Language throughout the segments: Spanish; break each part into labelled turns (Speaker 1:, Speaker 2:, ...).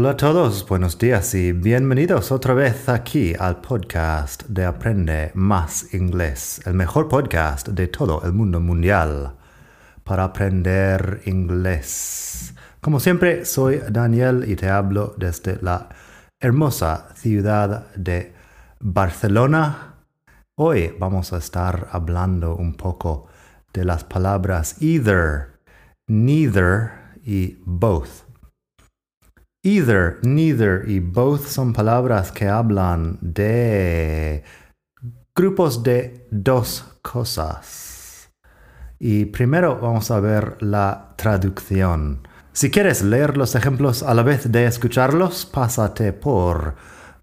Speaker 1: Hola a todos, buenos días y bienvenidos otra vez aquí al podcast de Aprende Más Inglés, el mejor podcast de todo el mundo mundial para aprender inglés. Como siempre, soy Daniel y te hablo desde la hermosa ciudad de Barcelona. Hoy vamos a estar hablando un poco de las palabras either, neither y both Either, neither y both son palabras que hablan de grupos de dos cosas. Y primero vamos a ver la traducción. Si quieres leer los ejemplos a la vez de escucharlos, pásate por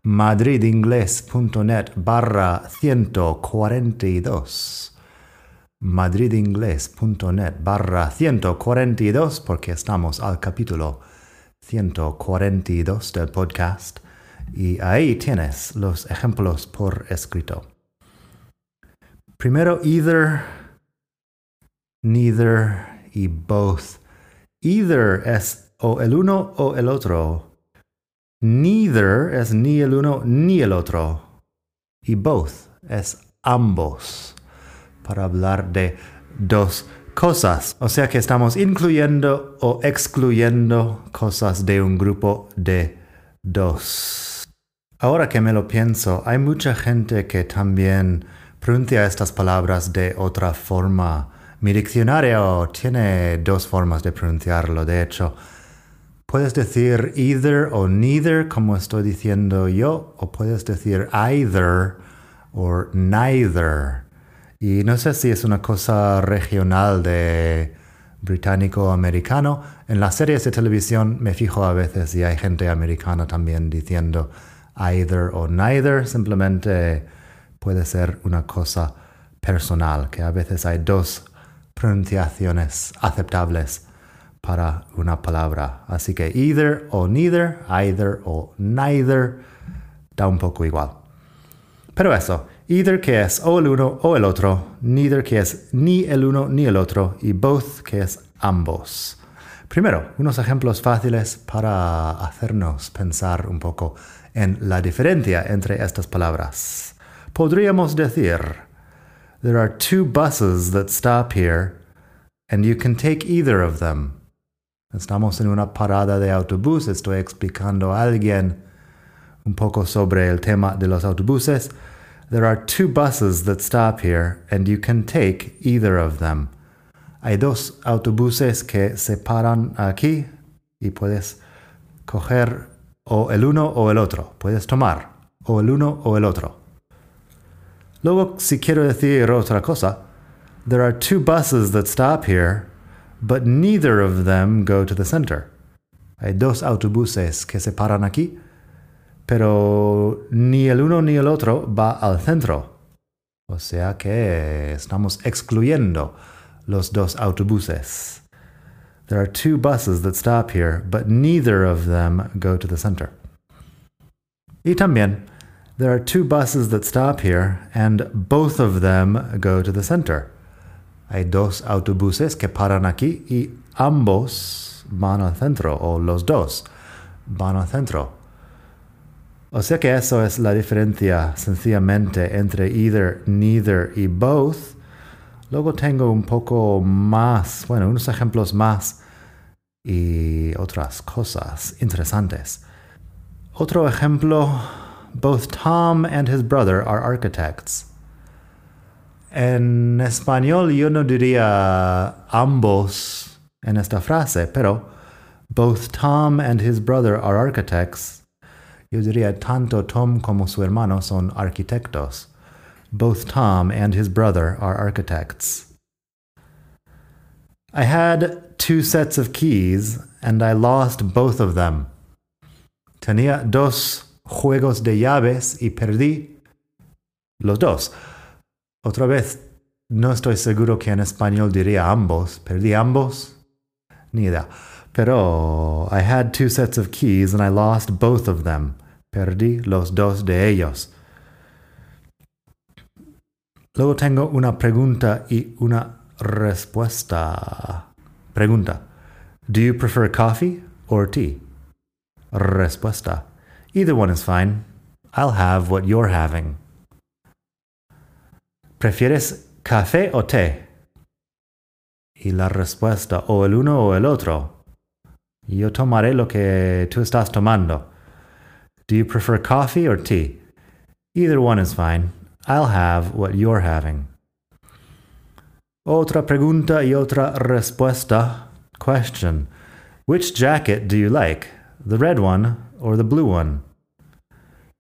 Speaker 1: madridingles.net barra 142 madridingles.net barra 142 porque estamos al capítulo 142 del podcast y ahí tienes los ejemplos por escrito. Primero, either, neither y both. Either es o el uno o el otro. Neither es ni el uno ni el otro. Y both es ambos. Para hablar de dos cosas. O sea que estamos incluyendo o excluyendo cosas de un grupo de dos. Ahora que me lo pienso, hay mucha gente que también pronuncia estas palabras de otra forma. Mi diccionario tiene dos formas de pronunciarlo, de hecho. Puedes decir either o neither, como estoy diciendo yo, o puedes decir either o neither. Y no sé si es una cosa regional de británico-americano. En las series de televisión me fijo a veces y hay gente americana también diciendo either o neither. Simplemente puede ser una cosa personal, que a veces hay dos pronunciaciones aceptables para una palabra. Así que either o neither, either o neither, da un poco igual. Pero eso, either que es o el uno o el otro, neither que es ni el uno ni el otro y both que es ambos. Primero, unos ejemplos fáciles para hacernos pensar un poco en la diferencia entre estas palabras. Podríamos decir, There are two buses that stop here, and you can take either of them. Estamos en una parada de autobús, estoy explicando a alguien un poco sobre el tema de los autobuses. There are two buses that stop here and you can take either of them. Hay dos autobuses que se paran aquí y puedes coger o el uno o el otro. Puedes tomar o el uno o el otro. Luego, si quiero decir otra cosa, there are two buses that stop here, but neither of them go to the center. Hay dos autobuses que se paran aquí, pero el uno ni el otro va al centro. O sea que estamos excluyendo los dos autobuses. There are two buses that stop here, but neither of them go to the center. Y también, there are two buses that stop here, and both of them go to the center. Hay dos autobuses que paran aquí y ambos van al centro, o los dos van al centro. O sea que eso es la diferencia sencillamente entre either, neither y both. Luego tengo un poco más, bueno, unos ejemplos más y otras cosas interesantes. Otro ejemplo, both Tom and his brother are architects. En español yo no diría ambos en esta frase, pero both Tom and his brother are architects. Yo diría tanto Tom como su hermano son arquitectos. Both Tom and his brother are architects. I had two sets of keys and I lost both of them. Tenía dos juegos de llaves y perdí los dos. Otra vez, no estoy seguro que en español diría ambos. ¿Perdí ambos? Ni. Pero I had two sets of keys and I lost both of them. Perdí los dos de ellos. Luego tengo una pregunta y una respuesta. Pregunta. Do you prefer coffee or tea? Respuesta. Either one is fine. I'll have what you're having. ¿Prefieres café o té? Y la respuesta, o el uno o el otro. Yo tomaré lo que tú estás tomando. Do you prefer coffee or tea? Either one is fine. I'll have what you're having. Otra pregunta y otra respuesta. Question. Which jacket do you like? The red one or the blue one?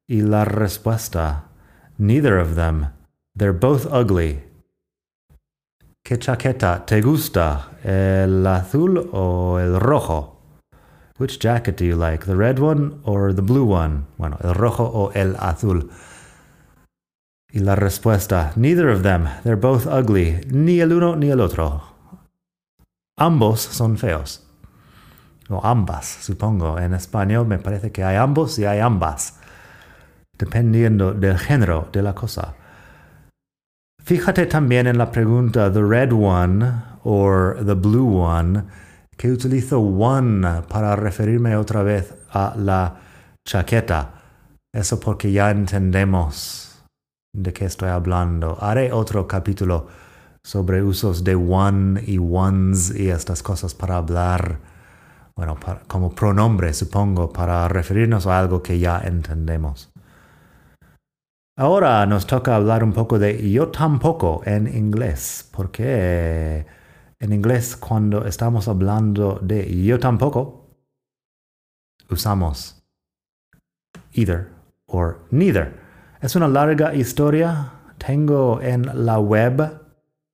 Speaker 1: Y la respuesta. Neither of them. They're both ugly. ¿Qué chaqueta te gusta? ¿El azul o el rojo? Which jacket do you like? The red one or the blue one? Bueno, el rojo o el azul. Y la respuesta, neither of them. They're both ugly. Ni el uno ni el otro. Ambos son feos. O ambas, supongo. En español me parece que hay ambos y hay ambas. Dependiendo del género de la cosa. Fíjate también en la pregunta the red one or the blue one que utilizo one para referirme otra vez a la chaqueta. Eso porque ya entendemos de qué estoy hablando. Haré otro capítulo sobre usos de one y ones y estas cosas para hablar, bueno, como pronombre, supongo, para referirnos a algo que ya entendemos. Ahora nos toca hablar un poco de yo tampoco en inglés, porque en inglés cuando estamos hablando de yo tampoco, usamos either or neither. Es una larga historia. Tengo en la web,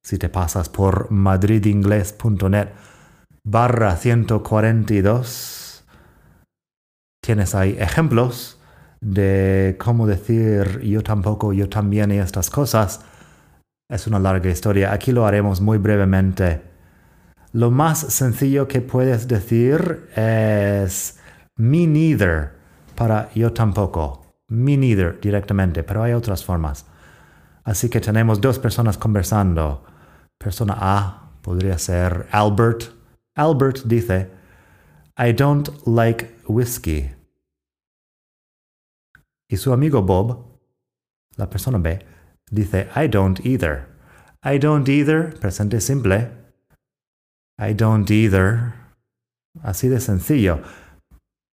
Speaker 1: si te pasas por madridingles.net barra 142, tienes ahí ejemplos de cómo decir yo tampoco, yo también y estas cosas. Es una larga historia. Aquí lo haremos muy brevemente. Lo más sencillo que puedes decir es me neither para yo tampoco me neither directamente, pero hay otras formas. Así que tenemos dos personas conversando. Persona A podría ser Albert. Albert dice, I don't like whiskey. Y su amigo Bob, la persona B, dice, I don't either. I don't either, presente simple. I don't either. Así de sencillo.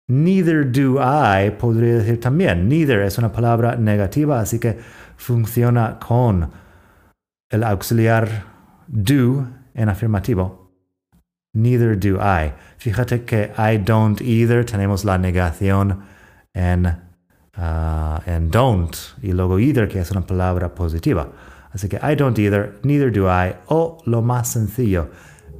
Speaker 1: Neither do I podría decir también. Neither es una palabra negativa, así que funciona con el auxiliar do en afirmativo. Neither do I. Fíjate que I don't either tenemos la negación en en don't y luego either, que es una palabra positiva. Así que I don't either, neither do I, o lo más sencillo,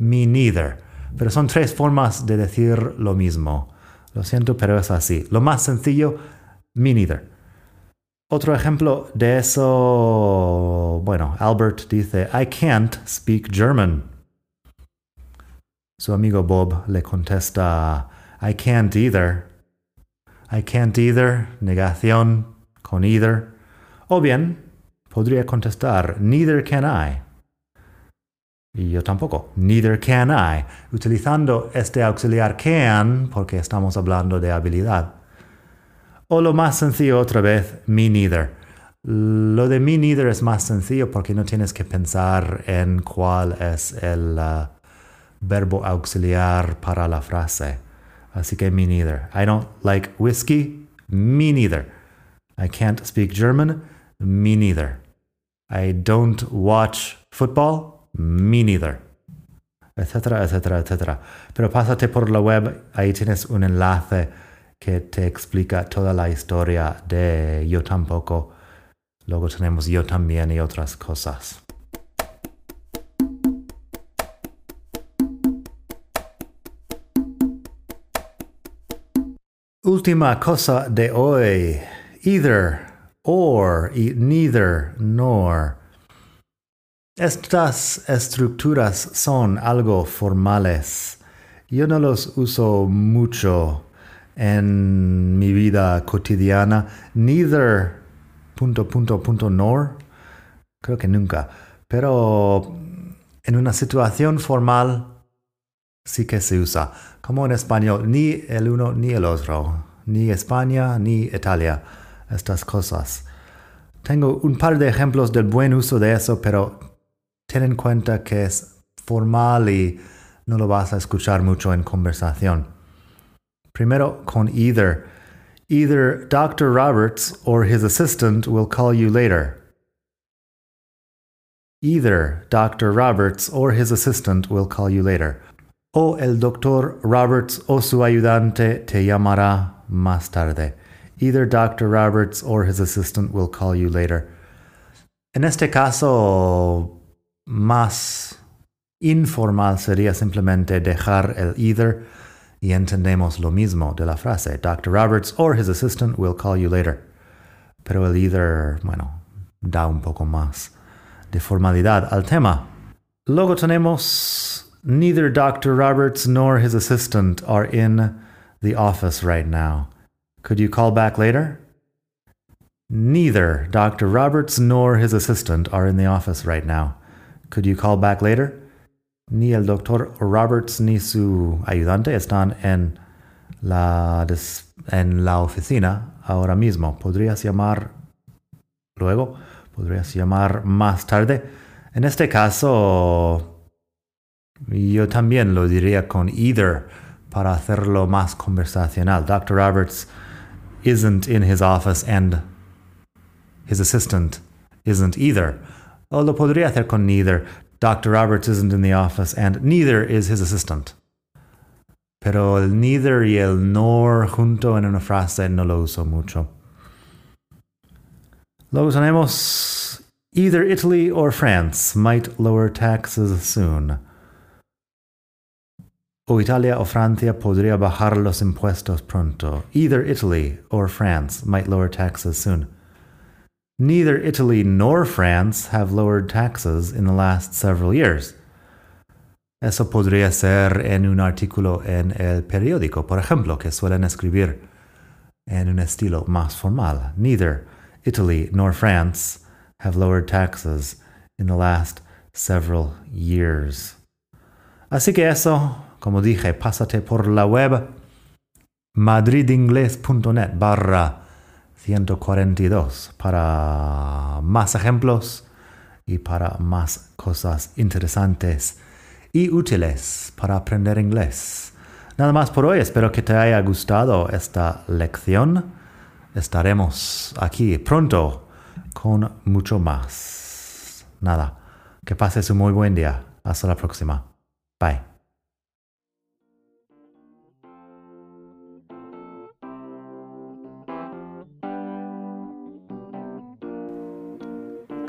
Speaker 1: me neither. Pero son tres formas de decir lo mismo. Lo siento, pero es así. Lo más sencillo, me neither. Otro ejemplo de eso, bueno, Albert dice, I can't speak German. Su amigo Bob le contesta, I can't either. I can't either, negación con either. O bien, podría contestar, neither can I. Yo tampoco, neither can I, utilizando este auxiliar can porque estamos hablando de habilidad. O lo más sencillo otra vez, me neither. Lo de me neither es más sencillo porque no tienes que pensar en cuál es el uh, verbo auxiliar para la frase. Así que me neither. I don't like whiskey. Me neither. I can't speak German. Me neither. I don't watch football. Me neither. Etcétera, etcétera, etcétera. Pero pásate por la web. Ahí tienes un enlace que te explica toda la historia de yo tampoco. Luego tenemos yo también y otras cosas. Última cosa de hoy. Either, or y neither, nor. Estas estructuras son algo formales. Yo no los uso mucho en mi vida cotidiana. Neither punto punto punto nor. Creo que nunca. Pero en una situación formal sí que se usa. Como en español, ni el uno ni el otro. Ni España ni Italia. Estas cosas. Tengo un par de ejemplos del buen uso de eso, pero ten en cuenta que es formal y no lo vas a escuchar mucho en conversación. Primero con either. Either Dr. Roberts or his assistant will call you later. Either Dr. Roberts or his assistant will call you later. O el doctor Roberts o su ayudante te llamará más tarde. Either Dr. Roberts or his assistant will call you later. En este caso, más informal sería simplemente dejar el either y entendemos lo mismo de la frase. Dr. Roberts or his assistant will call you later. Pero el either, bueno, da un poco más de formalidad al tema. Luego tenemos neither Dr. Roberts nor his assistant are in the office right now. Could you call back later? Neither Dr. Roberts nor his assistant are in the office right now. Could you call back later? Ni el doctor Roberts ni su ayudante están en la, en la oficina ahora mismo. ¿Podrías llamar luego? ¿Podrías llamar más tarde? En este caso, yo también lo diría con either para hacerlo más conversacional. Dr. Roberts isn't in his office and his assistant isn't either. Lo podría hacer con neither. Dr. Roberts isn't in the office and neither is his assistant. Pero el neither y el nor junto en una frase no lo uso mucho. Luego tenemos either Italy or France might lower taxes soon. O Italia o Francia podría bajar los impuestos pronto. Either Italy or France might lower taxes soon. Neither Italy nor France have lowered taxes in the last several years. Eso podría ser en un artículo en el periódico, por ejemplo, que suelen escribir en un estilo más formal. Neither Italy nor France have lowered taxes in the last several years. Así que eso, como dije, pásate por la web madridingles.net barra 142 para más ejemplos y para más cosas interesantes y útiles para aprender inglés. Nada más por hoy, espero que te haya gustado esta lección. Estaremos aquí pronto con mucho más. Nada, que pases un muy buen día. Hasta la próxima. Bye.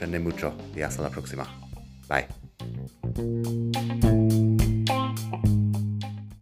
Speaker 1: aprende mucho y hasta la próxima. Bye.